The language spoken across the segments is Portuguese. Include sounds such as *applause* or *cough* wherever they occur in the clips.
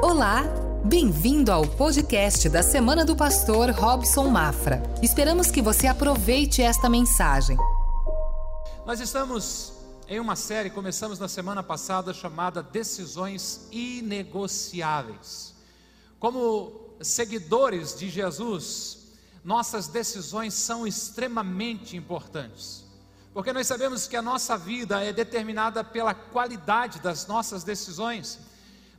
Olá, bem-vindo ao podcast da Semana do Pastor Robson Mafra. Esperamos que você aproveite esta mensagem. Nós estamos em uma série, começamos na semana passada, chamada Decisões Inegociáveis. Como seguidores de Jesus, nossas decisões são extremamente importantes, porque nós sabemos que a nossa vida é determinada pela qualidade das nossas decisões.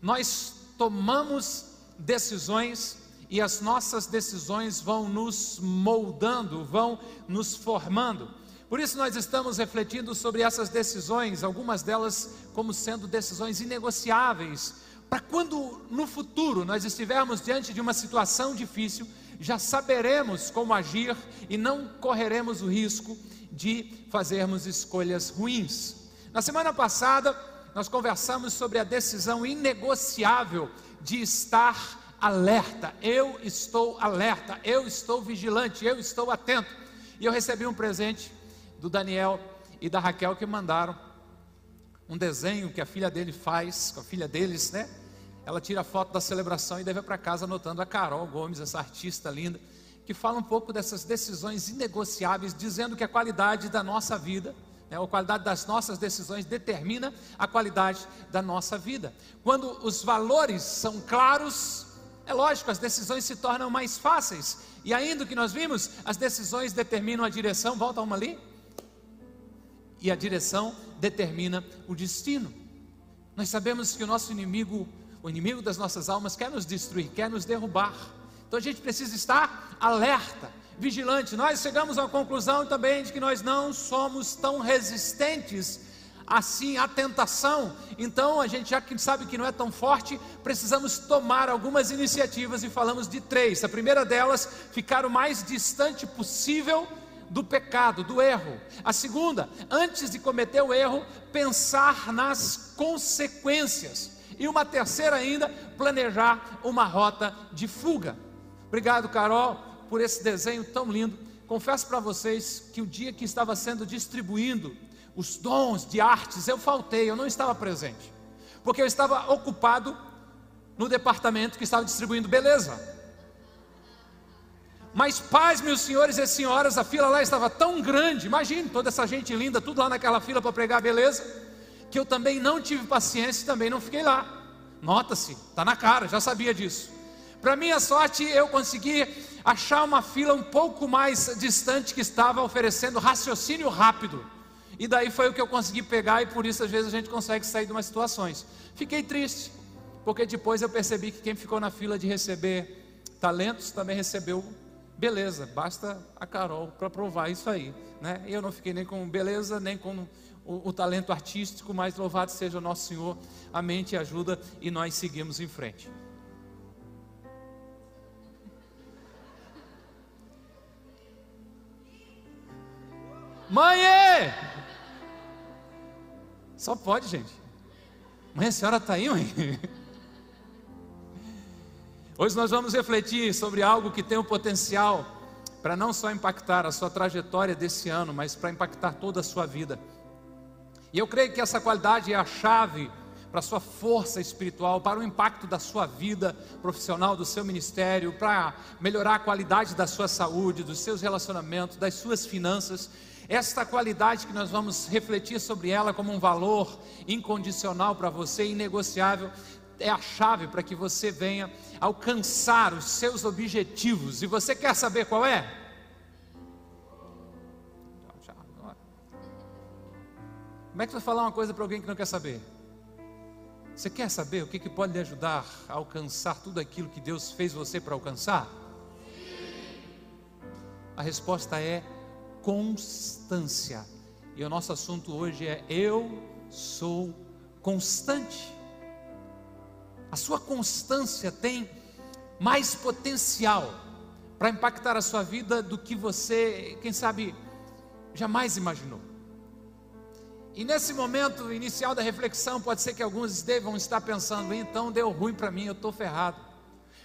Nós tomamos decisões e as nossas decisões vão nos moldando, vão nos formando. Por isso, nós estamos refletindo sobre essas decisões, algumas delas como sendo decisões inegociáveis, para quando no futuro nós estivermos diante de uma situação difícil, já saberemos como agir e não correremos o risco de fazermos escolhas ruins. Na semana passada, nós conversamos sobre a decisão inegociável de estar alerta. Eu estou alerta, eu estou vigilante, eu estou atento. E eu recebi um presente do Daniel e da Raquel que mandaram um desenho que a filha dele faz, com a filha deles, né? Ela tira a foto da celebração e deve para casa anotando a Carol Gomes, essa artista linda, que fala um pouco dessas decisões inegociáveis, dizendo que a qualidade da nossa vida? A qualidade das nossas decisões determina a qualidade da nossa vida. Quando os valores são claros, é lógico, as decisões se tornam mais fáceis. E ainda o que nós vimos, as decisões determinam a direção, volta uma ali. E a direção determina o destino. Nós sabemos que o nosso inimigo, o inimigo das nossas almas, quer nos destruir, quer nos derrubar. Então a gente precisa estar alerta vigilante. Nós chegamos à conclusão também de que nós não somos tão resistentes assim à tentação. Então, a gente já que sabe que não é tão forte, precisamos tomar algumas iniciativas e falamos de três. A primeira delas, ficar o mais distante possível do pecado, do erro. A segunda, antes de cometer o erro, pensar nas consequências. E uma terceira ainda, planejar uma rota de fuga. Obrigado, Carol por esse desenho tão lindo. Confesso para vocês que o dia que estava sendo distribuindo os dons de artes, eu faltei, eu não estava presente, porque eu estava ocupado no departamento que estava distribuindo beleza. Mas, pais, meus senhores e senhoras, a fila lá estava tão grande, imagine toda essa gente linda, tudo lá naquela fila para pregar beleza, que eu também não tive paciência e também não fiquei lá. Nota-se, está na cara, já sabia disso. Para minha sorte, eu consegui achar uma fila um pouco mais distante que estava oferecendo raciocínio rápido. E daí foi o que eu consegui pegar, e por isso às vezes a gente consegue sair de umas situações. Fiquei triste, porque depois eu percebi que quem ficou na fila de receber talentos também recebeu beleza. Basta a Carol para provar isso aí. Né? Eu não fiquei nem com beleza, nem com o, o talento artístico, mas louvado seja o nosso Senhor. A mente ajuda e nós seguimos em frente. Mãe! Só pode, gente. Mãe, a senhora está aí, mãe? Hoje nós vamos refletir sobre algo que tem o potencial para não só impactar a sua trajetória desse ano, mas para impactar toda a sua vida. E eu creio que essa qualidade é a chave para a sua força espiritual, para o impacto da sua vida profissional, do seu ministério, para melhorar a qualidade da sua saúde, dos seus relacionamentos, das suas finanças esta qualidade que nós vamos refletir sobre ela como um valor incondicional para você, inegociável, é a chave para que você venha alcançar os seus objetivos. E você quer saber qual é? Como é que você vai falar uma coisa para alguém que não quer saber? Você quer saber o que, que pode lhe ajudar a alcançar tudo aquilo que Deus fez você para alcançar? A resposta é constância. E o nosso assunto hoje é eu sou constante. A sua constância tem mais potencial para impactar a sua vida do que você, quem sabe, jamais imaginou. E nesse momento inicial da reflexão, pode ser que alguns devam estar pensando: então deu ruim para mim, eu estou ferrado.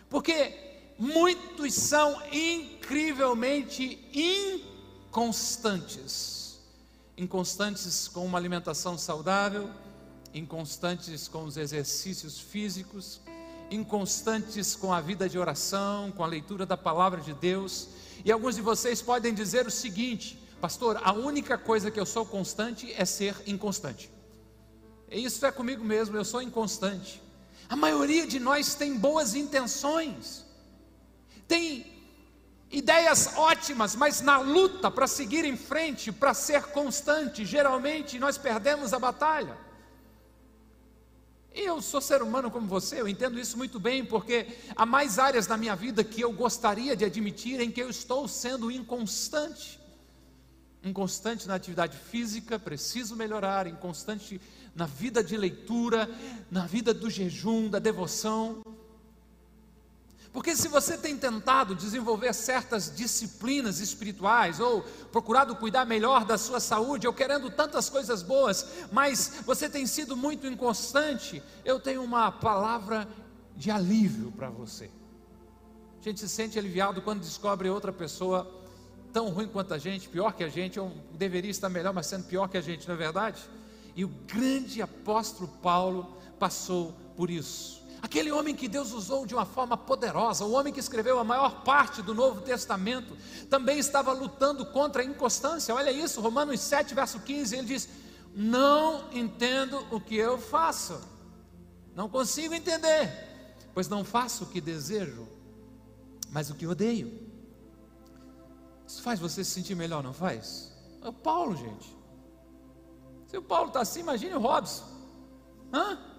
Porque muitos são incrivelmente inconstantes constantes. Inconstantes com uma alimentação saudável, inconstantes com os exercícios físicos, inconstantes com a vida de oração, com a leitura da palavra de Deus. E alguns de vocês podem dizer o seguinte: Pastor, a única coisa que eu sou constante é ser inconstante. Isso é comigo mesmo, eu sou inconstante. A maioria de nós tem boas intenções, tem ideias ótimas, mas na luta para seguir em frente, para ser constante, geralmente nós perdemos a batalha. E eu sou ser humano como você, eu entendo isso muito bem, porque há mais áreas da minha vida que eu gostaria de admitir em que eu estou sendo inconstante. Inconstante na atividade física, preciso melhorar, inconstante na vida de leitura, na vida do jejum, da devoção. Porque se você tem tentado desenvolver certas disciplinas espirituais, ou procurado cuidar melhor da sua saúde, ou querendo tantas coisas boas, mas você tem sido muito inconstante, eu tenho uma palavra de alívio para você. A gente se sente aliviado quando descobre outra pessoa tão ruim quanto a gente, pior que a gente, ou deveria estar melhor, mas sendo pior que a gente, não é verdade? E o grande apóstolo Paulo passou por isso. Aquele homem que Deus usou de uma forma poderosa, o homem que escreveu a maior parte do Novo Testamento, também estava lutando contra a inconstância. Olha isso, Romanos 7, verso 15, ele diz: Não entendo o que eu faço, não consigo entender, pois não faço o que desejo, mas o que odeio. Isso faz você se sentir melhor, não faz? É o Paulo, gente. Se o Paulo está assim, imagine o Robson. Hã?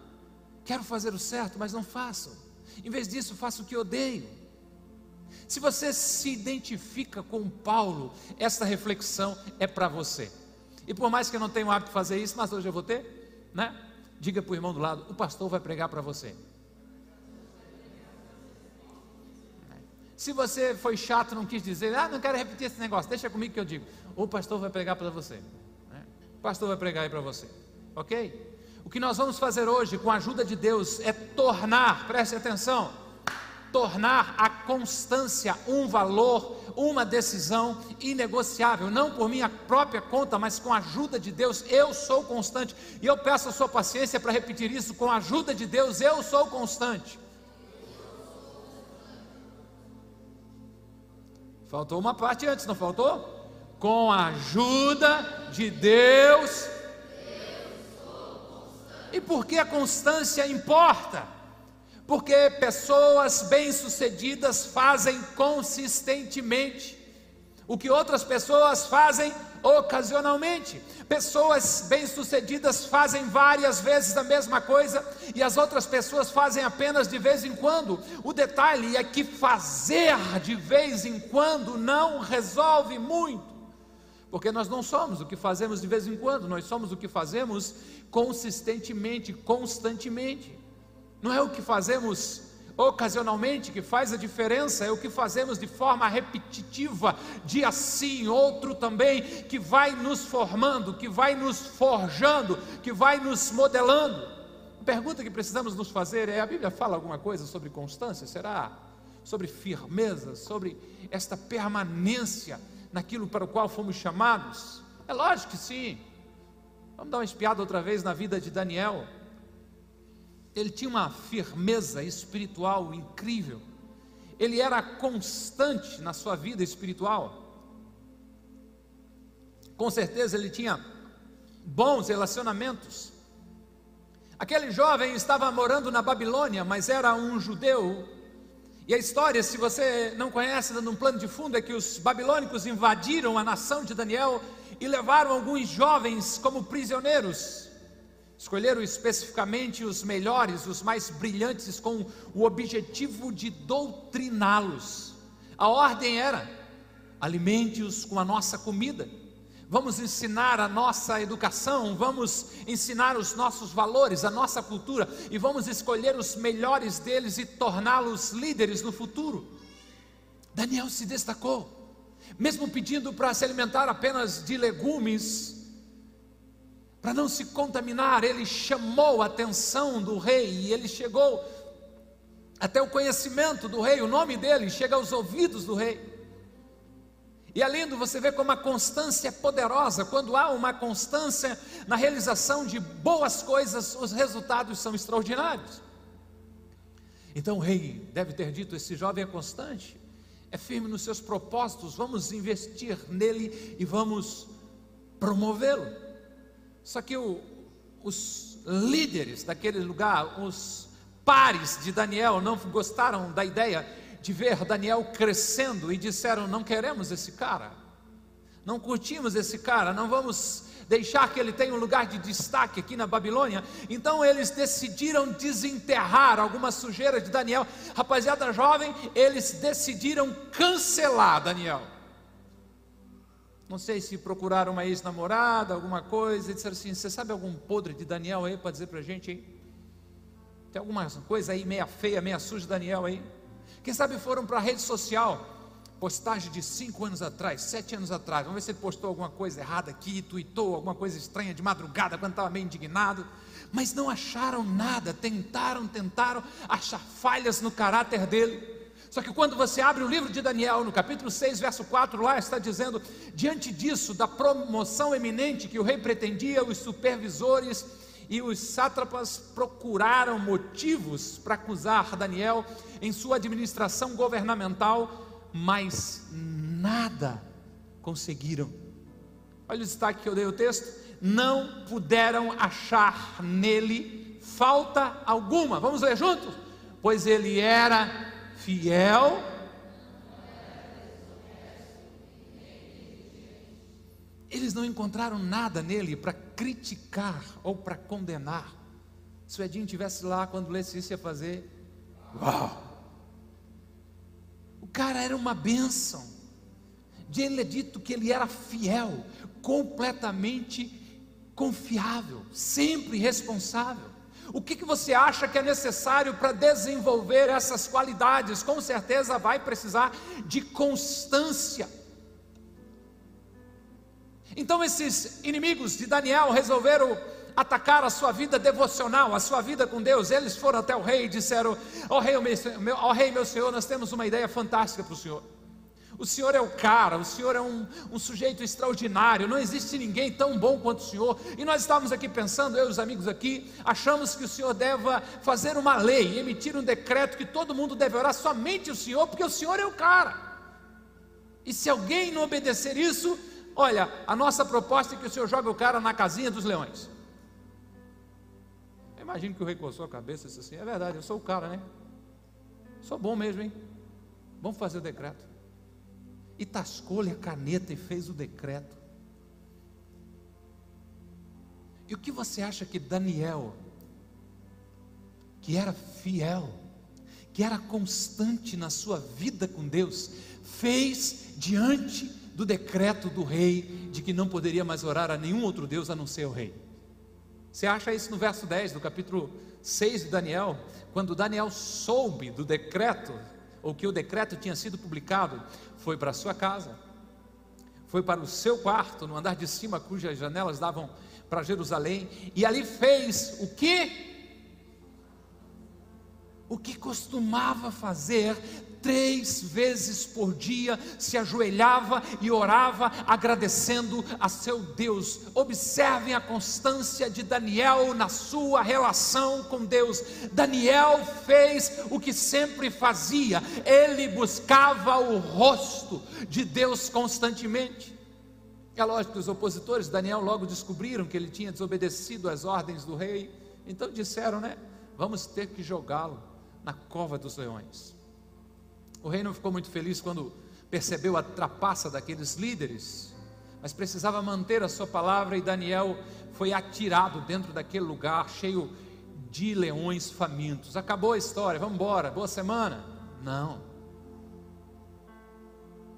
Quero fazer o certo, mas não faço. Em vez disso, faço o que odeio. Se você se identifica com Paulo, esta reflexão é para você. E por mais que eu não tenha o hábito de fazer isso, mas hoje eu vou ter, né? Diga para o irmão do lado: o pastor vai pregar para você. Se você foi chato, não quis dizer, ah, não quero repetir esse negócio, deixa comigo que eu digo. O pastor vai pregar para você. Né? O pastor vai pregar aí para você. Ok? O que nós vamos fazer hoje, com a ajuda de Deus, é tornar, preste atenção, tornar a constância um valor, uma decisão inegociável, não por minha própria conta, mas com a ajuda de Deus, eu sou constante. E eu peço a sua paciência para repetir isso: com a ajuda de Deus, eu sou constante. Faltou uma parte antes, não faltou? Com a ajuda de Deus, e por que a constância importa? Porque pessoas bem-sucedidas fazem consistentemente o que outras pessoas fazem ocasionalmente. Pessoas bem-sucedidas fazem várias vezes a mesma coisa e as outras pessoas fazem apenas de vez em quando. O detalhe é que fazer de vez em quando não resolve muito. Porque nós não somos o que fazemos de vez em quando, nós somos o que fazemos consistentemente, constantemente. Não é o que fazemos ocasionalmente que faz a diferença, é o que fazemos de forma repetitiva, dia sim, outro também, que vai nos formando, que vai nos forjando, que vai nos modelando. A pergunta que precisamos nos fazer é: a Bíblia fala alguma coisa sobre constância? Será? Sobre firmeza, sobre esta permanência naquilo para o qual fomos chamados? É lógico que sim. Vamos dar uma espiada outra vez na vida de Daniel. Ele tinha uma firmeza espiritual incrível. Ele era constante na sua vida espiritual. Com certeza ele tinha bons relacionamentos. Aquele jovem estava morando na Babilônia, mas era um judeu e a história, se você não conhece, dando um plano de fundo, é que os babilônicos invadiram a nação de Daniel e levaram alguns jovens como prisioneiros. Escolheram especificamente os melhores, os mais brilhantes, com o objetivo de doutriná-los. A ordem era: alimente-os com a nossa comida vamos ensinar a nossa educação, vamos ensinar os nossos valores, a nossa cultura, e vamos escolher os melhores deles e torná-los líderes no futuro. Daniel se destacou, mesmo pedindo para se alimentar apenas de legumes, para não se contaminar, ele chamou a atenção do rei e ele chegou até o conhecimento do rei, o nome dele chega aos ouvidos do rei. E além do você vê como a constância é poderosa, quando há uma constância na realização de boas coisas, os resultados são extraordinários. Então o rei deve ter dito: esse jovem é constante, é firme nos seus propósitos, vamos investir nele e vamos promovê-lo. Só que o, os líderes daquele lugar, os pares de Daniel, não gostaram da ideia de ver Daniel crescendo e disseram: não queremos esse cara, não curtimos esse cara, não vamos deixar que ele tenha um lugar de destaque aqui na Babilônia. Então eles decidiram desenterrar alguma sujeira de Daniel. Rapaziada jovem, eles decidiram cancelar Daniel. Não sei se procuraram uma ex-namorada, alguma coisa, e disseram assim: Você sabe algum podre de Daniel aí para dizer para a gente aí? Tem alguma coisa aí meia feia, meia suja de Daniel aí? Quem sabe foram para a rede social postagem de cinco anos atrás, sete anos atrás. Vamos ver se ele postou alguma coisa errada aqui, tuitou alguma coisa estranha de madrugada, quando estava meio indignado. Mas não acharam nada, tentaram, tentaram achar falhas no caráter dele. Só que quando você abre o livro de Daniel, no capítulo 6, verso 4, lá está dizendo: diante disso, da promoção eminente que o rei pretendia, os supervisores e os sátrapas procuraram motivos para acusar Daniel em sua administração governamental mas nada conseguiram. Olha o destaque que eu dei o texto: não puderam achar nele falta alguma. Vamos ler juntos? Pois ele era fiel. Eles não encontraram nada nele para criticar ou para condenar. Se o Edinho tivesse lá quando isso, ia fazer. Uau! cara era uma bênção. De ele é dito que ele era fiel, completamente confiável, sempre responsável. O que, que você acha que é necessário para desenvolver essas qualidades? Com certeza vai precisar de constância. Então, esses inimigos de Daniel resolveram atacar a sua vida devocional, a sua vida com Deus. Eles foram até o rei e disseram: Ó oh, rei, meu, oh, rei, meu senhor, nós temos uma ideia fantástica para o senhor. O Senhor é o cara, o Senhor é um, um, sujeito extraordinário, não existe ninguém tão bom quanto o Senhor. E nós estávamos aqui pensando, eu e os amigos aqui, achamos que o Senhor deva fazer uma lei, emitir um decreto que todo mundo deve orar somente o Senhor, porque o Senhor é o cara. E se alguém não obedecer isso, olha, a nossa proposta é que o Senhor jogue o cara na casinha dos leões. Imagino que o rei coçou a cabeça e disse assim: é verdade, eu sou o cara, né? Sou bom mesmo, hein? Vamos fazer o decreto. E tascou-lhe a caneta e fez o decreto. E o que você acha que Daniel, que era fiel, que era constante na sua vida com Deus, fez diante do decreto do rei de que não poderia mais orar a nenhum outro Deus a não ser o rei? Você acha isso no verso 10 do capítulo 6 de Daniel, quando Daniel soube do decreto, ou que o decreto tinha sido publicado, foi para a sua casa, foi para o seu quarto, no andar de cima, cujas janelas davam para Jerusalém, e ali fez o que? O que costumava fazer três vezes por dia se ajoelhava e orava, agradecendo a seu Deus. Observem a constância de Daniel na sua relação com Deus. Daniel fez o que sempre fazia, ele buscava o rosto de Deus constantemente. É lógico que os opositores de Daniel logo descobriram que ele tinha desobedecido às ordens do rei, então disseram, né? Vamos ter que jogá-lo na cova dos leões. O rei não ficou muito feliz quando percebeu a trapaça daqueles líderes, mas precisava manter a sua palavra e Daniel foi atirado dentro daquele lugar cheio de leões famintos. Acabou a história, vamos embora, boa semana. Não.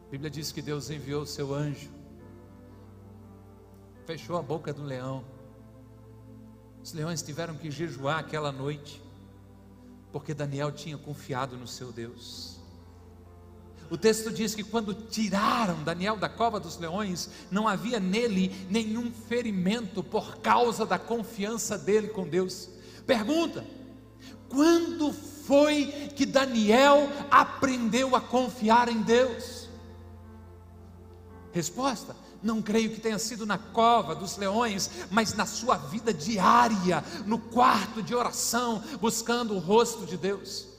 A Bíblia diz que Deus enviou o seu anjo, fechou a boca do leão. Os leões tiveram que jejuar aquela noite, porque Daniel tinha confiado no seu Deus. O texto diz que quando tiraram Daniel da cova dos leões, não havia nele nenhum ferimento por causa da confiança dele com Deus. Pergunta: quando foi que Daniel aprendeu a confiar em Deus? Resposta: não creio que tenha sido na cova dos leões, mas na sua vida diária, no quarto de oração, buscando o rosto de Deus.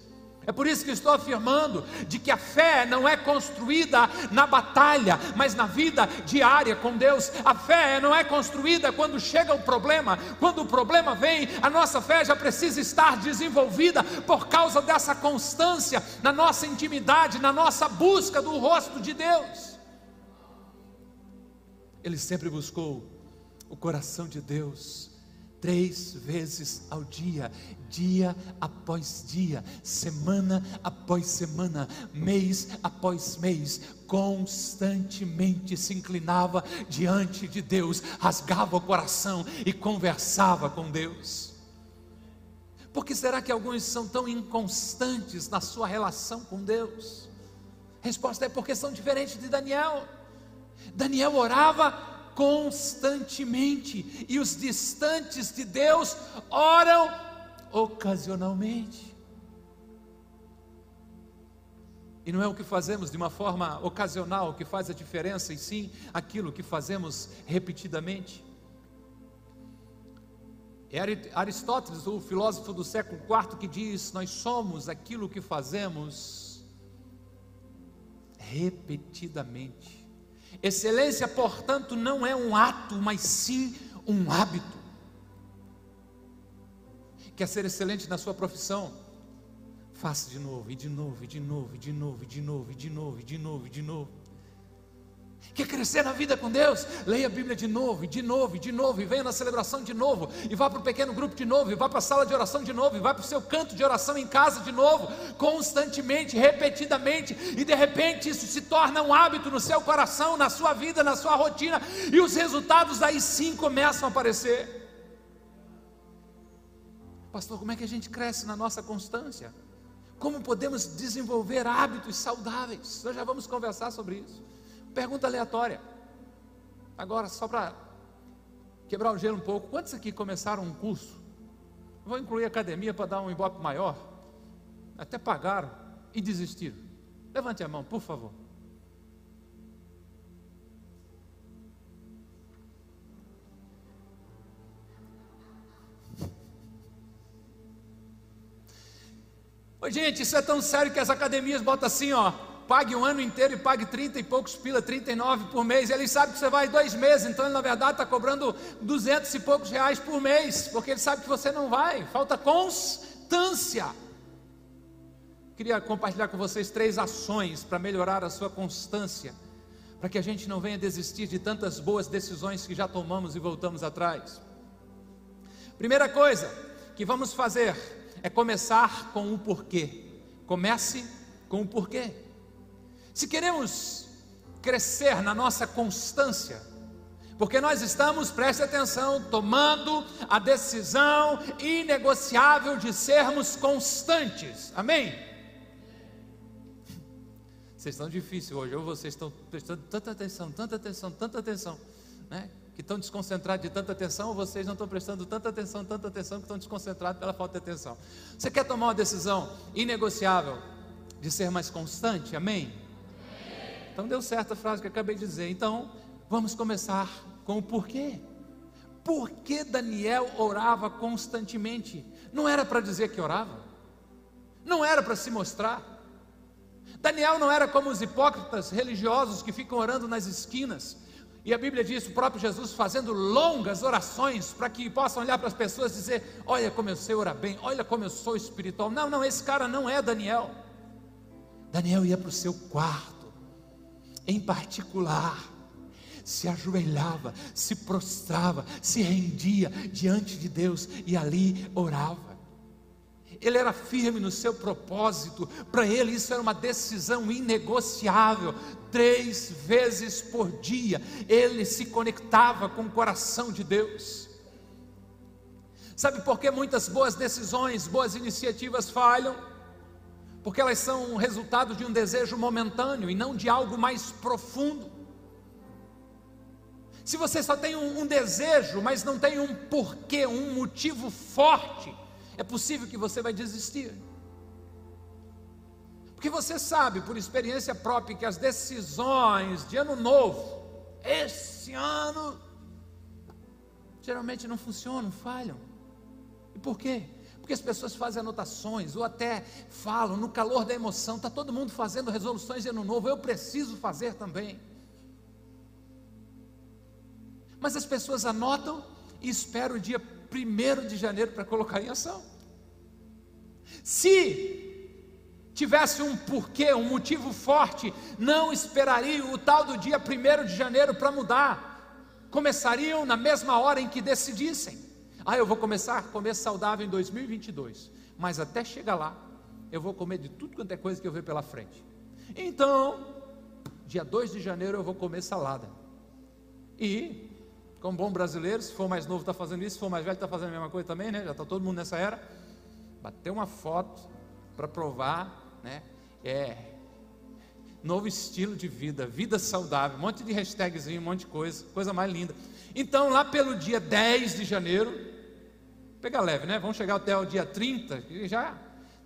É por isso que estou afirmando de que a fé não é construída na batalha, mas na vida diária com Deus. A fé não é construída quando chega o problema. Quando o problema vem, a nossa fé já precisa estar desenvolvida por causa dessa constância na nossa intimidade, na nossa busca do rosto de Deus. Ele sempre buscou o coração de Deus três vezes ao dia, dia após dia, semana após semana, mês após mês, constantemente se inclinava diante de Deus, rasgava o coração e conversava com Deus. Por que será que alguns são tão inconstantes na sua relação com Deus? A resposta é porque são diferentes de Daniel. Daniel orava constantemente, e os distantes de Deus oram ocasionalmente. E não é o que fazemos de uma forma ocasional que faz a diferença, e sim aquilo que fazemos repetidamente. É Aristóteles, o filósofo do século IV, que diz: Nós somos aquilo que fazemos repetidamente. Excelência, portanto, não é um ato, mas sim um hábito. Quer ser excelente na sua profissão? Faça de novo, e de novo, e de novo, e de novo, e de novo, e de novo, e de novo, e de novo. Quer crescer na vida com Deus? Leia a Bíblia de novo, de novo, de novo, e venha na celebração de novo, e vá para o pequeno grupo de novo, e vá para a sala de oração de novo, e vá para o seu canto de oração em casa de novo, constantemente, repetidamente, e de repente isso se torna um hábito no seu coração, na sua vida, na sua rotina, e os resultados aí sim começam a aparecer. Pastor, como é que a gente cresce na nossa constância? Como podemos desenvolver hábitos saudáveis? Nós já vamos conversar sobre isso. Pergunta aleatória. Agora, só para quebrar o gelo um pouco, quantos aqui começaram um curso? Vou incluir academia para dar um ibope maior. Até pagaram e desistiram. Levante a mão, por favor. Oi, gente, isso é tão sério que as academias botam assim, ó pague um ano inteiro e pague 30 e poucos pila, 39 por mês. Ele sabe que você vai dois meses, então ele na verdade está cobrando 200 e poucos reais por mês, porque ele sabe que você não vai. Falta constância. Queria compartilhar com vocês três ações para melhorar a sua constância, para que a gente não venha desistir de tantas boas decisões que já tomamos e voltamos atrás. Primeira coisa que vamos fazer é começar com o porquê. Comece com o porquê. Se queremos crescer na nossa constância, porque nós estamos, preste atenção, tomando a decisão inegociável de sermos constantes, amém? Vocês estão difíceis hoje, ou vocês estão prestando tanta atenção, tanta atenção, tanta atenção, né? que estão desconcentrados de tanta atenção, ou vocês não estão prestando tanta atenção, tanta atenção, que estão desconcentrados pela falta de atenção. Você quer tomar uma decisão inegociável de ser mais constante, amém? Então deu certo a frase que eu acabei de dizer. Então, vamos começar com o porquê. Por que Daniel orava constantemente? Não era para dizer que orava, não era para se mostrar. Daniel não era como os hipócritas religiosos que ficam orando nas esquinas. E a Bíblia diz o próprio Jesus fazendo longas orações para que possam olhar para as pessoas e dizer: Olha como eu sei orar bem, olha como eu sou espiritual. Não, não, esse cara não é Daniel. Daniel ia para o seu quarto em particular, se ajoelhava, se prostrava, se rendia diante de Deus e ali orava. Ele era firme no seu propósito, para ele isso era uma decisão inegociável. Três vezes por dia ele se conectava com o coração de Deus. Sabe por que muitas boas decisões, boas iniciativas falham? Porque elas são resultado de um desejo momentâneo e não de algo mais profundo. Se você só tem um, um, desejo, mas não tem um porquê, um motivo forte, é possível que você vai desistir. Porque você sabe, por experiência própria, que as decisões de ano novo, esse ano, geralmente não funcionam, falham. E por quê? Porque as pessoas fazem anotações, ou até falam, no calor da emoção, está todo mundo fazendo resoluções de ano novo, eu preciso fazer também. Mas as pessoas anotam e esperam o dia 1 de janeiro para colocar em ação. Se tivesse um porquê, um motivo forte, não esperariam o tal do dia 1 de janeiro para mudar. Começariam na mesma hora em que decidissem. Ah, eu vou começar a comer saudável em 2022, mas até chegar lá, eu vou comer de tudo quanto é coisa que eu ver pela frente. Então, dia 2 de janeiro eu vou comer salada. E, como bom brasileiro, se for mais novo está fazendo isso, se for mais velho está fazendo a mesma coisa também, né? Já está todo mundo nessa era. Bater uma foto para provar né? É novo estilo de vida, vida saudável, um monte de hashtagzinho, um monte de coisa, coisa mais linda. Então, lá pelo dia 10 de janeiro, pega leve, né? Vamos chegar até o dia 30, e já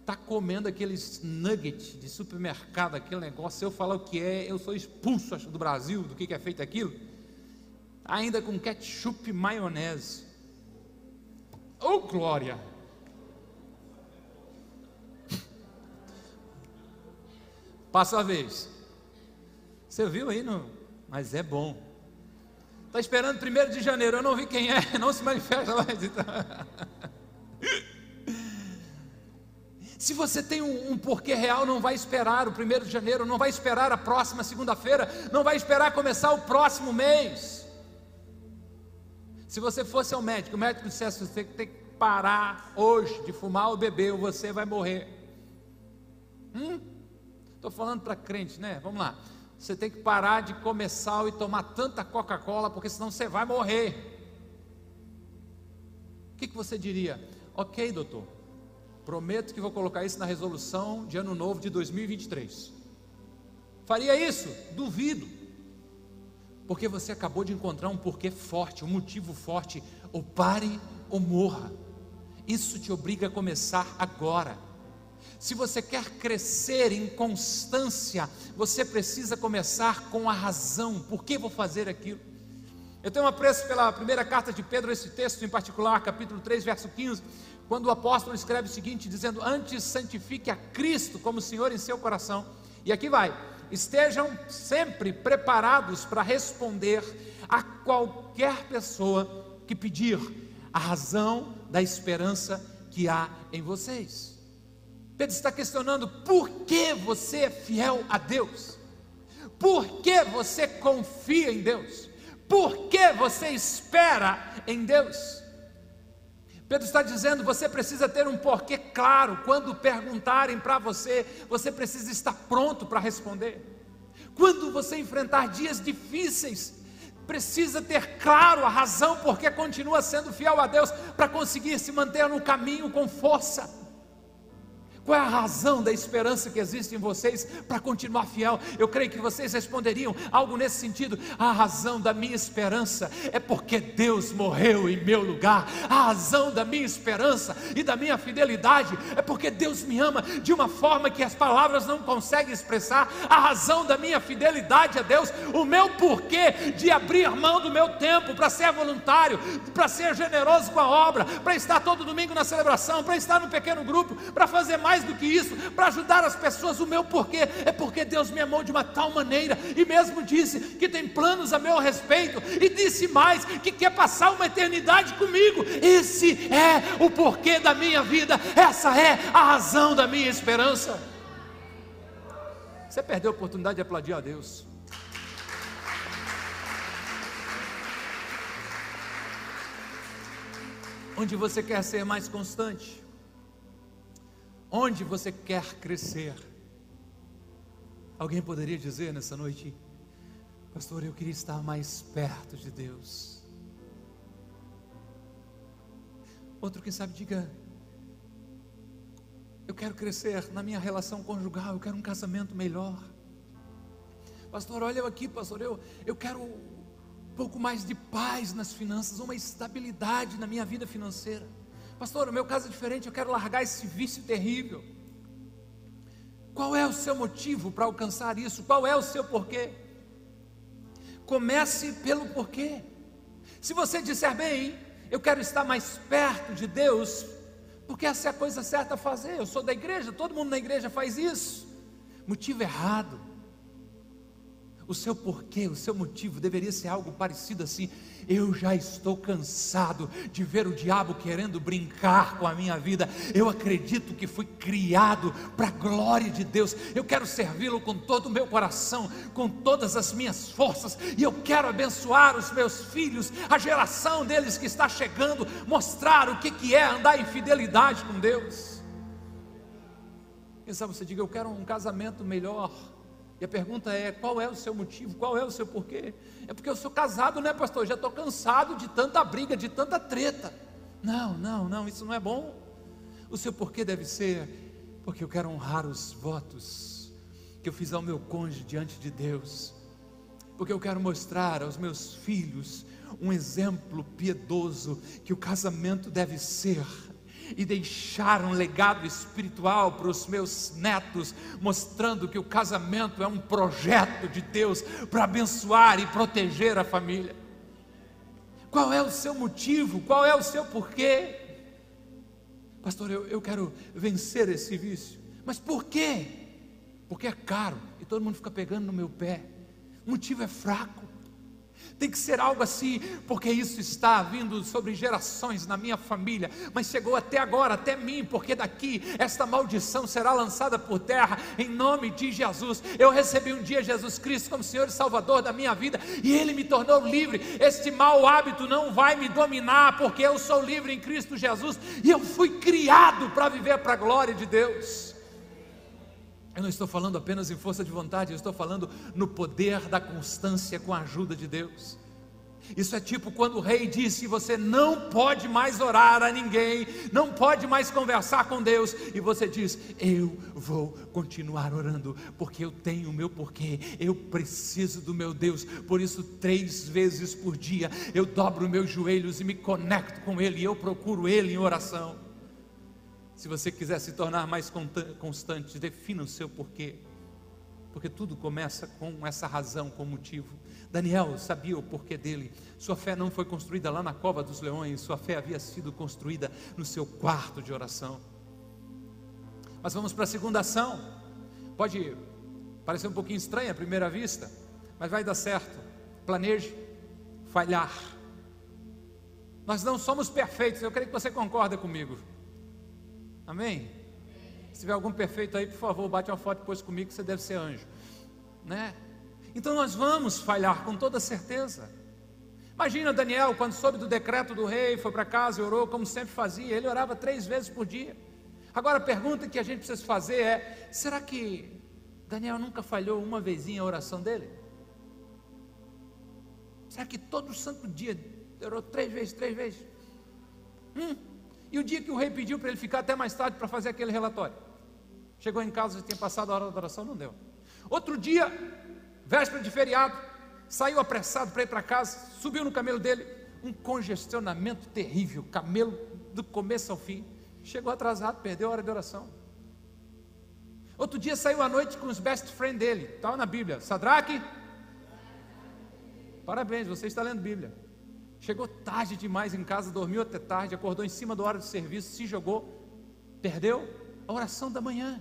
está comendo aqueles nuggets de supermercado, aquele negócio. Se eu falar o que é, eu sou expulso do Brasil, do que, que é feito aquilo. Ainda com ketchup e maionese. Oh, glória! Passa a vez. Você viu aí? Não? Mas é bom. Está esperando 1 de janeiro, eu não vi quem é, *laughs* não se manifesta mais. *laughs* Se você tem um, um, porquê real, não vai esperar o 1 de janeiro, não vai esperar a próxima segunda-feira, não vai esperar começar o próximo mês. Se você fosse ao médico, o médico dissesse: você tem que parar hoje de fumar ou beber, ou você vai morrer. Hum? Estou falando para crente, né? Vamos lá. Você tem que parar de comer sal e tomar tanta Coca-Cola, porque senão você vai morrer. O que, que você diria? Ok, doutor. Prometo que vou colocar isso na resolução de ano novo de 2023. Faria isso? Duvido. Porque você acabou de encontrar um porquê forte, um motivo forte. Ou pare ou morra. Isso te obriga a começar agora. Se você quer crescer em constância, você precisa começar com a razão. Por que vou fazer aquilo? Eu tenho um apreço pela primeira carta de Pedro, esse texto em particular, capítulo 3, verso 15, quando o apóstolo escreve o seguinte, dizendo: Antes santifique a Cristo como Senhor em seu coração. E aqui vai: estejam sempre preparados para responder a qualquer pessoa que pedir a razão da esperança que há em vocês. Pedro está questionando por que você é fiel a Deus, por que você confia em Deus, por que você espera em Deus. Pedro está dizendo: você precisa ter um porquê claro. Quando perguntarem para você, você precisa estar pronto para responder. Quando você enfrentar dias difíceis, precisa ter claro a razão porque continua sendo fiel a Deus para conseguir se manter no caminho com força. Qual é a razão da esperança que existe em vocês para continuar fiel? Eu creio que vocês responderiam algo nesse sentido. A razão da minha esperança é porque Deus morreu em meu lugar. A razão da minha esperança e da minha fidelidade é porque Deus me ama de uma forma que as palavras não conseguem expressar. A razão da minha fidelidade a Deus, o meu porquê de abrir mão do meu tempo para ser voluntário, para ser generoso com a obra, para estar todo domingo na celebração, para estar no pequeno grupo, para fazer mais mais do que isso, para ajudar as pessoas. O meu porquê é porque Deus me amou de uma tal maneira e mesmo disse que tem planos a meu respeito e disse mais que quer passar uma eternidade comigo. Esse é o porquê da minha vida, essa é a razão da minha esperança. Você perdeu a oportunidade de aplaudir a Deus. Onde você quer ser mais constante? Onde você quer crescer? Alguém poderia dizer nessa noite, Pastor, eu queria estar mais perto de Deus. Outro, quem sabe, diga, eu quero crescer na minha relação conjugal, eu quero um casamento melhor. Pastor, olha eu aqui, pastor, eu, eu quero um pouco mais de paz nas finanças, uma estabilidade na minha vida financeira. Pastor, o meu caso é diferente, eu quero largar esse vício terrível. Qual é o seu motivo para alcançar isso? Qual é o seu porquê? Comece pelo porquê. Se você disser bem, eu quero estar mais perto de Deus, porque essa é a coisa certa a fazer. Eu sou da igreja, todo mundo na igreja faz isso. Motivo errado. O seu porquê, o seu motivo deveria ser algo parecido assim. Eu já estou cansado de ver o diabo querendo brincar com a minha vida. Eu acredito que fui criado para a glória de Deus. Eu quero servi-lo com todo o meu coração, com todas as minhas forças, e eu quero abençoar os meus filhos, a geração deles que está chegando, mostrar o que, que é andar em fidelidade com Deus. Quem sabe você diga, eu quero um casamento melhor. E a pergunta é: qual é o seu motivo? Qual é o seu porquê? É porque eu sou casado, né, pastor? Já estou cansado de tanta briga, de tanta treta. Não, não, não, isso não é bom. O seu porquê deve ser: porque eu quero honrar os votos que eu fiz ao meu cônjuge diante de Deus. Porque eu quero mostrar aos meus filhos um exemplo piedoso que o casamento deve ser e deixar um legado espiritual para os meus netos, mostrando que o casamento é um projeto de Deus para abençoar e proteger a família. Qual é o seu motivo? Qual é o seu porquê? Pastor, eu, eu quero vencer esse vício. Mas por quê? Porque é caro e todo mundo fica pegando no meu pé. O motivo é fraco. Tem que ser algo assim, porque isso está vindo sobre gerações na minha família, mas chegou até agora, até mim, porque daqui esta maldição será lançada por terra, em nome de Jesus. Eu recebi um dia Jesus Cristo como Senhor e Salvador da minha vida, e Ele me tornou livre. Este mau hábito não vai me dominar, porque eu sou livre em Cristo Jesus, e eu fui criado para viver para a glória de Deus. Eu não estou falando apenas em força de vontade, eu estou falando no poder da constância com a ajuda de Deus. Isso é tipo quando o rei disse: Você não pode mais orar a ninguém, não pode mais conversar com Deus, e você diz: Eu vou continuar orando, porque eu tenho o meu porquê, eu preciso do meu Deus, por isso, três vezes por dia eu dobro meus joelhos e me conecto com Ele, e eu procuro Ele em oração. Se você quiser se tornar mais constante, defina o seu porquê. Porque tudo começa com essa razão, com motivo. Daniel sabia o porquê dele. Sua fé não foi construída lá na cova dos leões, sua fé havia sido construída no seu quarto de oração. Mas vamos para a segunda ação. Pode parecer um pouquinho estranha à primeira vista, mas vai dar certo. Planeje falhar. Nós não somos perfeitos, eu creio que você concorda comigo. Amém? Se tiver algum perfeito aí, por favor, bate uma foto depois comigo que você deve ser anjo, né? Então nós vamos falhar com toda certeza. Imagina Daniel, quando soube do decreto do rei, foi para casa e orou como sempre fazia, ele orava três vezes por dia. Agora a pergunta que a gente precisa fazer é: será que Daniel nunca falhou uma vezinha a oração dele? Será que todo santo dia orou três vezes, três vezes? Hum, e o dia que o rei pediu para ele ficar até mais tarde para fazer aquele relatório? Chegou em casa, já tinha passado a hora da oração, não deu. Outro dia, véspera de feriado, saiu apressado para ir para casa, subiu no camelo dele, um congestionamento terrível, camelo do começo ao fim. Chegou atrasado, perdeu a hora de oração. Outro dia saiu à noite com os best friends dele, estava na Bíblia. Sadraque, parabéns, você está lendo Bíblia. Chegou tarde demais em casa, dormiu até tarde, acordou em cima da hora do serviço, se jogou, perdeu a oração da manhã.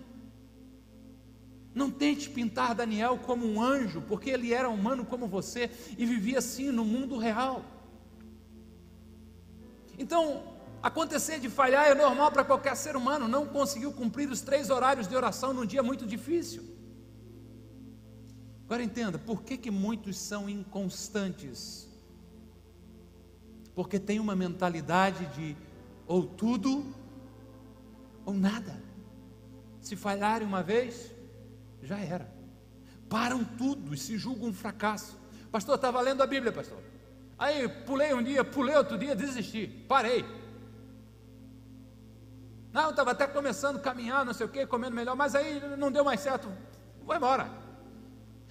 Não tente pintar Daniel como um anjo, porque ele era humano como você e vivia assim no mundo real. Então, acontecer de falhar é normal para qualquer ser humano. Não conseguiu cumprir os três horários de oração num dia muito difícil. Agora entenda, por que, que muitos são inconstantes? Porque tem uma mentalidade de ou tudo ou nada. Se falharem uma vez, já era. Param tudo e se julgam um fracasso. Pastor, estava lendo a Bíblia, pastor. Aí pulei um dia, pulei outro dia, desisti, parei. Não, estava até começando a caminhar, não sei o que, comendo melhor, mas aí não deu mais certo. Vou embora.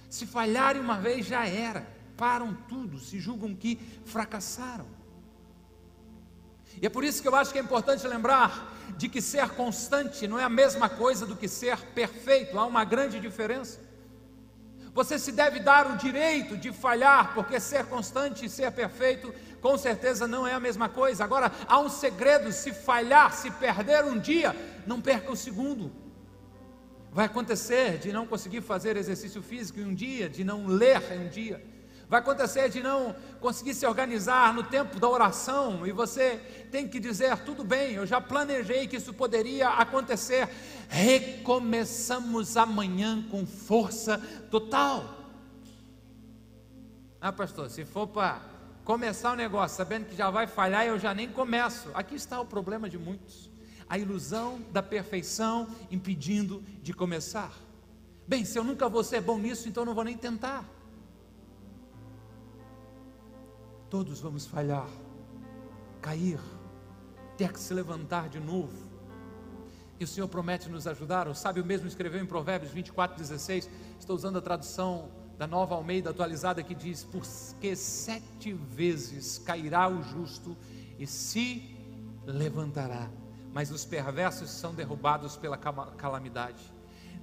Se falharem uma vez, já era. Param tudo, se julgam que fracassaram. E é por isso que eu acho que é importante lembrar de que ser constante não é a mesma coisa do que ser perfeito, há uma grande diferença. Você se deve dar o direito de falhar, porque ser constante e ser perfeito, com certeza não é a mesma coisa. Agora, há um segredo: se falhar, se perder um dia, não perca o segundo. Vai acontecer de não conseguir fazer exercício físico em um dia, de não ler em um dia. Vai acontecer de não conseguir se organizar no tempo da oração e você tem que dizer: tudo bem, eu já planejei que isso poderia acontecer. Recomeçamos amanhã com força total. Ah, pastor, se for para começar o negócio sabendo que já vai falhar, eu já nem começo. Aqui está o problema de muitos: a ilusão da perfeição impedindo de começar. Bem, se eu nunca vou ser bom nisso, então não vou nem tentar. Todos vamos falhar, cair, ter que se levantar de novo. E o Senhor promete nos ajudar. O sábio mesmo escreveu em Provérbios 24, 16. Estou usando a tradução da nova Almeida atualizada que diz: Porque sete vezes cairá o justo e se levantará, mas os perversos são derrubados pela calamidade.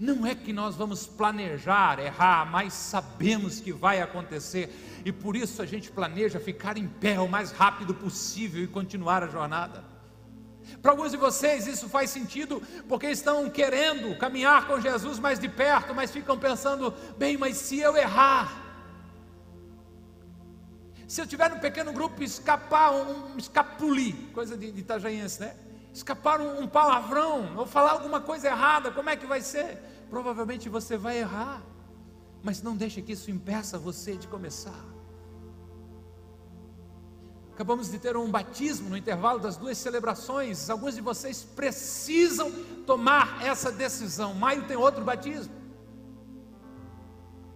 Não é que nós vamos planejar errar, mas sabemos que vai acontecer e por isso a gente planeja ficar em pé o mais rápido possível e continuar a jornada. Para alguns de vocês isso faz sentido porque estão querendo caminhar com Jesus mais de perto, mas ficam pensando: bem, mas se eu errar, se eu tiver num pequeno grupo escapar um escapuli, coisa de, de Itajaense, né? Escapar um, palavrão, ou falar alguma coisa errada, como é que vai ser? Provavelmente você vai errar, mas não deixe que isso impeça você de começar. Acabamos de ter um batismo no intervalo das duas celebrações. Alguns de vocês precisam tomar essa decisão. Maio tem outro batismo.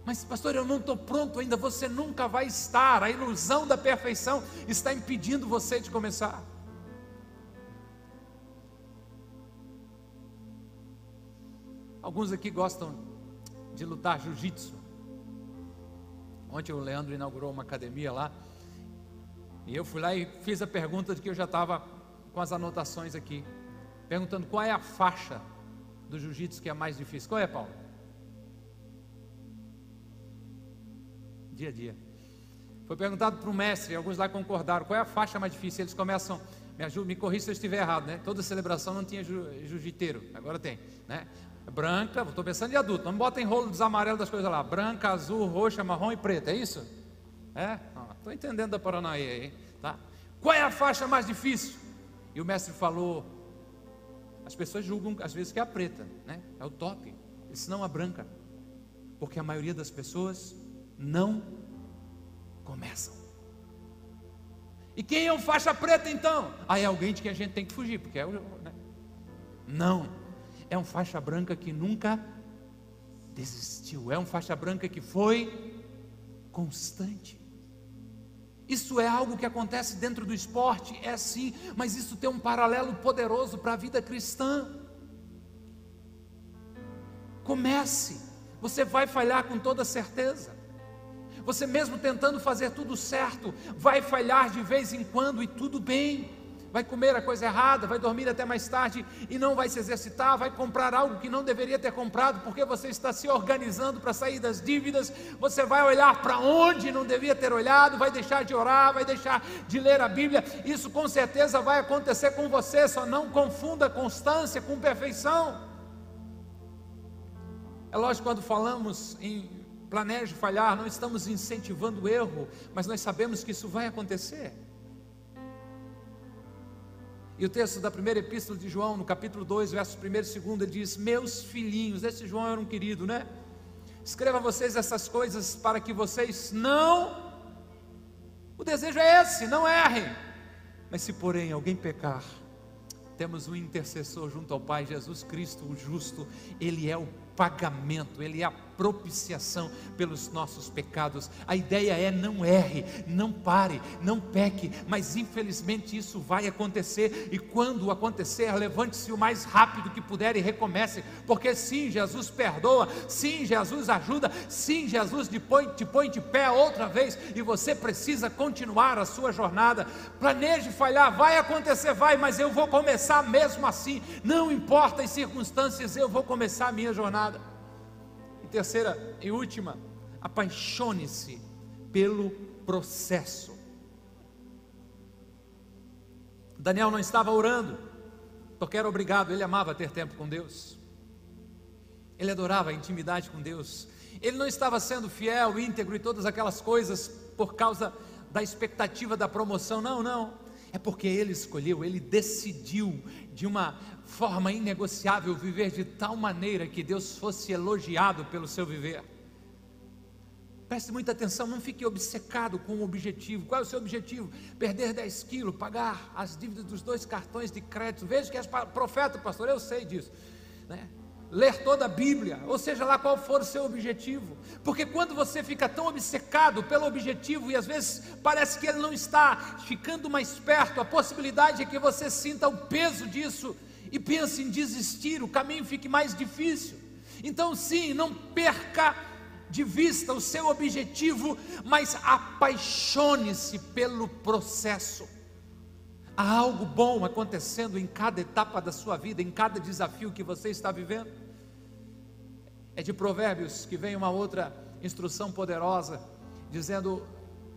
Mas, pastor, eu não estou pronto ainda. Você nunca vai estar. A ilusão da perfeição está impedindo você de começar. Alguns aqui gostam de lutar jiu-jitsu. Ontem o Leandro inaugurou uma academia lá. E eu fui lá e fiz a pergunta de que eu já estava com as anotações aqui. Perguntando qual é a faixa do jiu-jitsu que é mais difícil. Qual é, Paulo? Dia a dia. Foi perguntado para o mestre, alguns lá concordaram. Qual é a faixa mais difícil? Eles começam me, ajuda, me corrija se eu estiver errado, né? Toda celebração não tinha jiu-jiteiro, agora tem, né? Branca, estou pensando em adulto, não me botem rolo dos amarelos das coisas lá, branca, azul, roxa, marrom e preta, é isso? É? Estou entendendo da Paranaí aí, tá? Qual é a faixa mais difícil? E o mestre falou, as pessoas julgam às vezes que é a preta, né? É o top, se não a branca, porque a maioria das pessoas não começam. E quem é o faixa preta então? Aí é alguém de quem a gente tem que fugir, porque é o. Né? Não é um faixa branca que nunca desistiu, é um faixa branca que foi constante. Isso é algo que acontece dentro do esporte, é sim, mas isso tem um paralelo poderoso para a vida cristã. Comece, você vai falhar com toda certeza. Você mesmo tentando fazer tudo certo, vai falhar de vez em quando e tudo bem vai comer a coisa errada, vai dormir até mais tarde e não vai se exercitar, vai comprar algo que não deveria ter comprado porque você está se organizando para sair das dívidas, você vai olhar para onde não devia ter olhado, vai deixar de orar, vai deixar de ler a Bíblia. Isso com certeza vai acontecer com você, só não confunda constância com perfeição. É lógico quando falamos em planeje falhar, não estamos incentivando o erro, mas nós sabemos que isso vai acontecer. E o texto da primeira epístola de João, no capítulo 2, versos 1 e 2, ele diz: Meus filhinhos, esse João era um querido, né? Escreva vocês essas coisas para que vocês não. O desejo é esse, não errem. Mas se porém alguém pecar, temos um intercessor junto ao Pai, Jesus Cristo, o justo, Ele é o pagamento, Ele é a propiciação pelos nossos pecados. A ideia é não erre, não pare, não peque, mas infelizmente isso vai acontecer e quando acontecer, levante-se o mais rápido que puder e recomece, porque sim, Jesus perdoa, sim, Jesus ajuda, sim, Jesus te põe, te põe de pé outra vez e você precisa continuar a sua jornada. Planeje falhar, vai acontecer, vai, mas eu vou começar mesmo assim, não importa as circunstâncias, eu vou começar a minha jornada terceira e última, Apaixone-se pelo processo. Daniel não estava orando, porque era obrigado, ele amava ter tempo com Deus. Ele adorava a intimidade com Deus. Ele não estava sendo fiel, íntegro e todas aquelas coisas por causa da expectativa da promoção. Não, não. É porque ele escolheu, ele decidiu de uma forma inegociável viver de tal maneira que Deus fosse elogiado pelo seu viver. Preste muita atenção, não fique obcecado com o objetivo. Qual é o seu objetivo? Perder 10 quilos, pagar as dívidas dos dois cartões de crédito. Veja que és profeta, pastor, eu sei disso. Né? Ler toda a Bíblia, ou seja lá qual for o seu objetivo, porque quando você fica tão obcecado pelo objetivo e às vezes parece que ele não está ficando mais perto, a possibilidade é que você sinta o peso disso e pense em desistir, o caminho fique mais difícil. Então, sim, não perca de vista o seu objetivo, mas apaixone-se pelo processo. Há algo bom acontecendo em cada etapa da sua vida, em cada desafio que você está vivendo. É de Provérbios que vem uma outra instrução poderosa, dizendo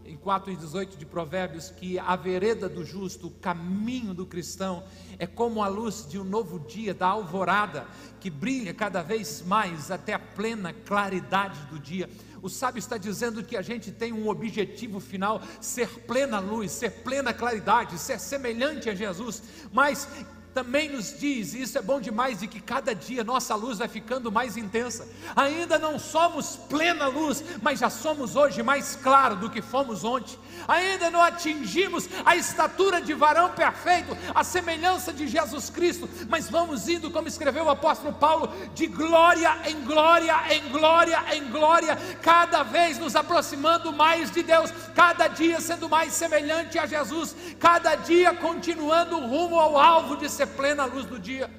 em 4 e 18 de Provérbios que a vereda do justo, o caminho do cristão, é como a luz de um novo dia, da alvorada, que brilha cada vez mais até a plena claridade do dia. O sábio está dizendo que a gente tem um objetivo final, ser plena luz, ser plena claridade, ser semelhante a Jesus, mas também nos diz, e isso é bom demais, de que cada dia nossa luz vai ficando mais intensa. Ainda não somos plena luz, mas já somos hoje mais claro do que fomos ontem. Ainda não atingimos a estatura de varão perfeito, a semelhança de Jesus Cristo, mas vamos indo, como escreveu o apóstolo Paulo, de glória em glória, em glória, em glória, cada vez nos aproximando mais de Deus, cada dia sendo mais semelhante a Jesus, cada dia continuando rumo ao alvo de ser plena luz do dia.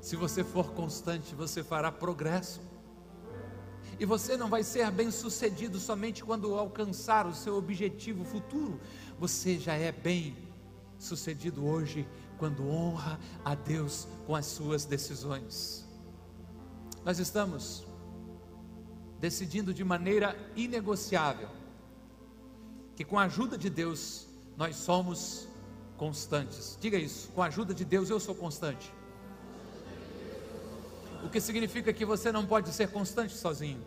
Se você for constante, você fará progresso. E você não vai ser bem sucedido somente quando alcançar o seu objetivo futuro. Você já é bem sucedido hoje quando honra a Deus com as suas decisões. Nós estamos decidindo de maneira inegociável que com a ajuda de Deus nós somos constantes. Diga isso, com a ajuda de Deus eu sou constante. O que significa que você não pode ser constante sozinho.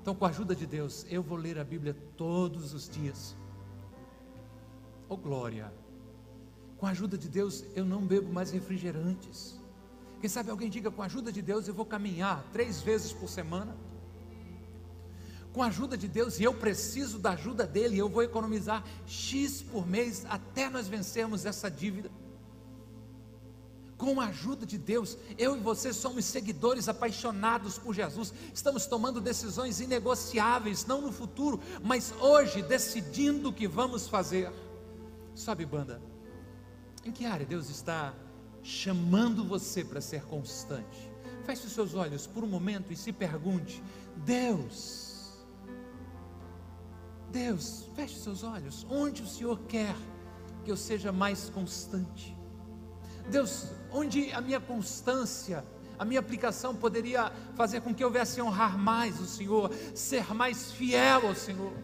Então, com a ajuda de Deus, eu vou ler a Bíblia todos os dias. Oh glória! Com a ajuda de Deus, eu não bebo mais refrigerantes. Quem sabe alguém diga: com a ajuda de Deus, eu vou caminhar três vezes por semana com a ajuda de Deus, e eu preciso da ajuda dele, eu vou economizar X por mês até nós vencermos essa dívida. Com a ajuda de Deus, eu e você somos seguidores apaixonados por Jesus, estamos tomando decisões inegociáveis, não no futuro, mas hoje, decidindo o que vamos fazer. Sabe, banda, em que área Deus está chamando você para ser constante? Feche os seus olhos por um momento e se pergunte: Deus, Deus, feche seus olhos. Onde o Senhor quer que eu seja mais constante? Deus, onde a minha constância, a minha aplicação poderia fazer com que eu viesse honrar mais o Senhor, ser mais fiel ao Senhor?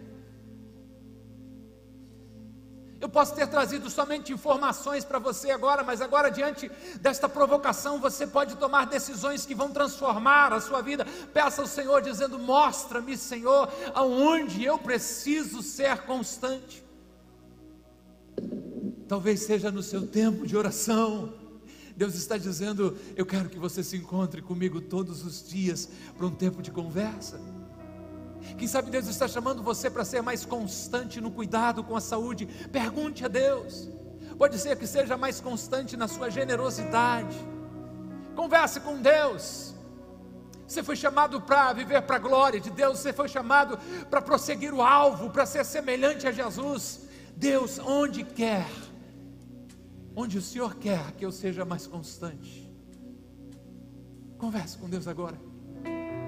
Eu posso ter trazido somente informações para você agora, mas agora, diante desta provocação, você pode tomar decisões que vão transformar a sua vida. Peça ao Senhor, dizendo: Mostra-me, Senhor, aonde eu preciso ser constante. Talvez seja no seu tempo de oração. Deus está dizendo: Eu quero que você se encontre comigo todos os dias para um tempo de conversa. Quem sabe Deus está chamando você para ser mais constante no cuidado com a saúde. Pergunte a Deus. Pode ser que seja mais constante na sua generosidade. Converse com Deus. Você foi chamado para viver para a glória de Deus, você foi chamado para prosseguir o alvo, para ser semelhante a Jesus. Deus, onde quer, onde o Senhor quer que eu seja mais constante. Converse com Deus agora,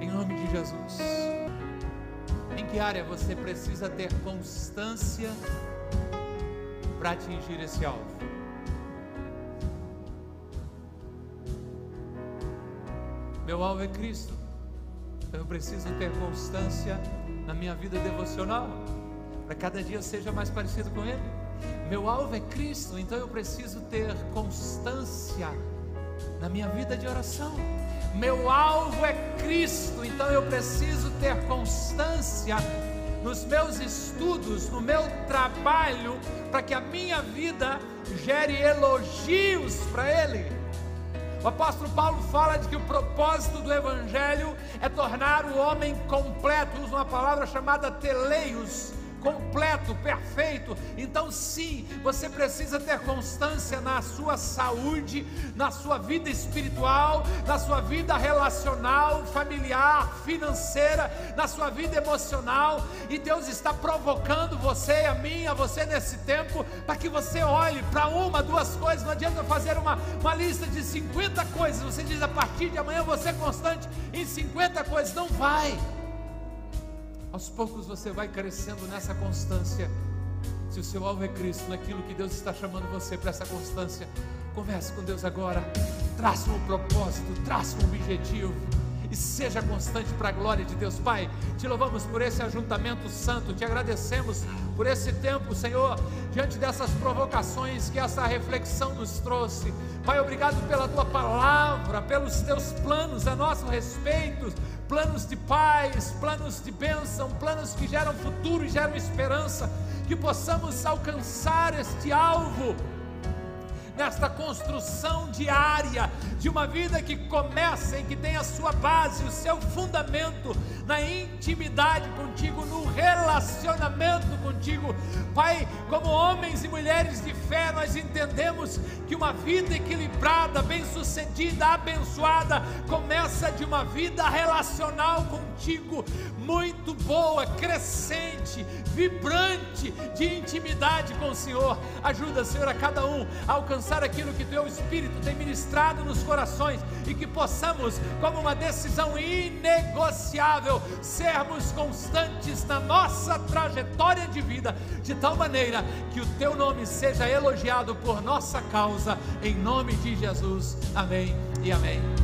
em nome de Jesus. Em que área você precisa ter constância para atingir esse alvo? Meu alvo é Cristo. Então eu preciso ter constância na minha vida devocional, para cada dia seja mais parecido com Ele. Meu alvo é Cristo, então eu preciso ter constância na minha vida de oração. Meu alvo é Cristo, então eu preciso ter constância nos meus estudos, no meu trabalho, para que a minha vida gere elogios para Ele. O apóstolo Paulo fala de que o propósito do Evangelho é tornar o homem completo, usa uma palavra chamada teleios, completo, perfeito. Então, sim, você precisa ter constância na sua saúde, na sua vida espiritual, na sua vida relacional, familiar, financeira, na sua vida emocional. E Deus está provocando você a mim, a você nesse tempo, para que você olhe para uma, duas coisas. Não adianta fazer uma, uma lista de 50 coisas. Você diz a partir de amanhã você é constante em 50 coisas. Não vai. Aos poucos você vai crescendo nessa constância. Se o seu alvo é Cristo, naquilo que Deus está chamando você para essa constância, converse com Deus agora. Traça um propósito, traça um objetivo e seja constante para a glória de Deus. Pai, te louvamos por esse ajuntamento santo, te agradecemos por esse tempo, Senhor, diante dessas provocações que essa reflexão nos trouxe. Pai, obrigado pela tua palavra, pelos teus planos a nosso respeito planos de paz, planos de bênção, planos que geram futuro e geram esperança, que possamos alcançar este alvo nesta construção diária de uma vida que começa e que tem a sua base, o seu fundamento na intimidade contigo, no relacionamento contigo. Pai, como homens e mulheres de fé, nós entendemos que uma vida equilibrada, bem-sucedida, abençoada, começa de uma vida relacional contigo, muito boa, crescente, vibrante, de intimidade com o Senhor. Ajuda, Senhor, a cada um a alcançar aquilo que teu Espírito tem ministrado nos corações e que possamos, como uma decisão inegociável, sermos constantes na nossa trajetória de vida, de tal maneira que o teu nome seja elogiado por nossa causa, em nome de Jesus. Amém e amém.